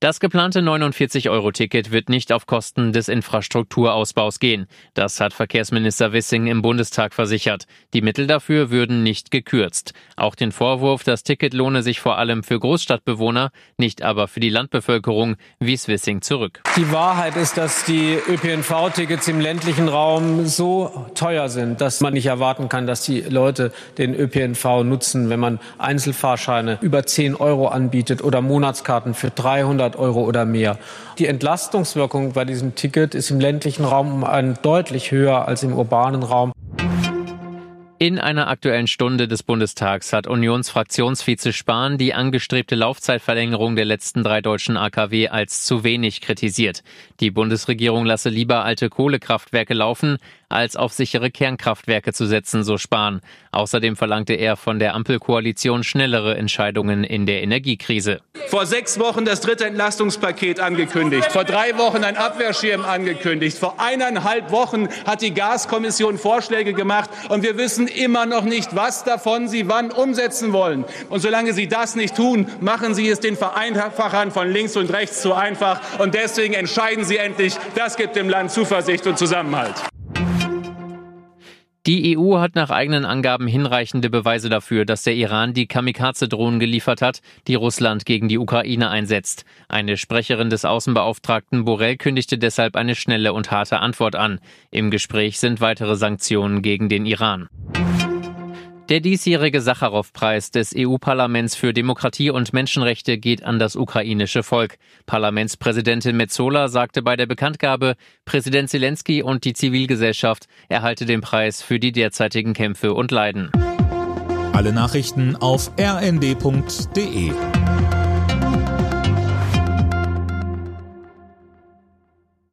Das geplante 49-Euro-Ticket wird nicht auf Kosten des Infrastrukturausbaus gehen. Das hat Verkehrsminister Wissing im Bundestag versichert. Die Mittel dafür würden nicht gekürzt. Auch den Vorwurf, das Ticket lohne sich vor allem für Großstadtbewohner, nicht aber für die Landbevölkerung, wies Wissing zurück. Die Wahrheit ist, dass die ÖPNV-Tickets im ländlichen Raum so teuer sind, dass man nicht erwarten kann, dass die Leute den ÖPNV nutzen, wenn man Einzelfahrscheine über 10 Euro anbietet oder Monatskarten für 300 100 Euro oder mehr. Die Entlastungswirkung bei diesem Ticket ist im ländlichen Raum deutlich höher als im urbanen Raum. In einer aktuellen Stunde des Bundestags hat Unionsfraktionsvize Spahn die angestrebte Laufzeitverlängerung der letzten drei deutschen AKW als zu wenig kritisiert. Die Bundesregierung lasse lieber alte Kohlekraftwerke laufen, als auf sichere Kernkraftwerke zu setzen, so Spahn. Außerdem verlangte er von der Ampelkoalition schnellere Entscheidungen in der Energiekrise. Vor sechs Wochen das dritte Entlastungspaket angekündigt, vor drei Wochen ein Abwehrschirm angekündigt, vor eineinhalb Wochen hat die Gaskommission Vorschläge gemacht und wir wissen wissen immer noch nicht, was davon Sie wann umsetzen wollen. Und solange Sie das nicht tun, machen Sie es den Vereinfachern von links und rechts zu einfach. Und deswegen entscheiden Sie endlich. Das gibt dem Land Zuversicht und Zusammenhalt. Die EU hat nach eigenen Angaben hinreichende Beweise dafür, dass der Iran die Kamikaze-Drohnen geliefert hat, die Russland gegen die Ukraine einsetzt. Eine Sprecherin des Außenbeauftragten Borrell kündigte deshalb eine schnelle und harte Antwort an. Im Gespräch sind weitere Sanktionen gegen den Iran. Der diesjährige Sacharow-Preis des EU-Parlaments für Demokratie und Menschenrechte geht an das ukrainische Volk. Parlamentspräsidentin Metzola sagte bei der Bekanntgabe, Präsident Zelensky und die Zivilgesellschaft erhalte den Preis für die derzeitigen Kämpfe und Leiden. Alle Nachrichten auf rnd.de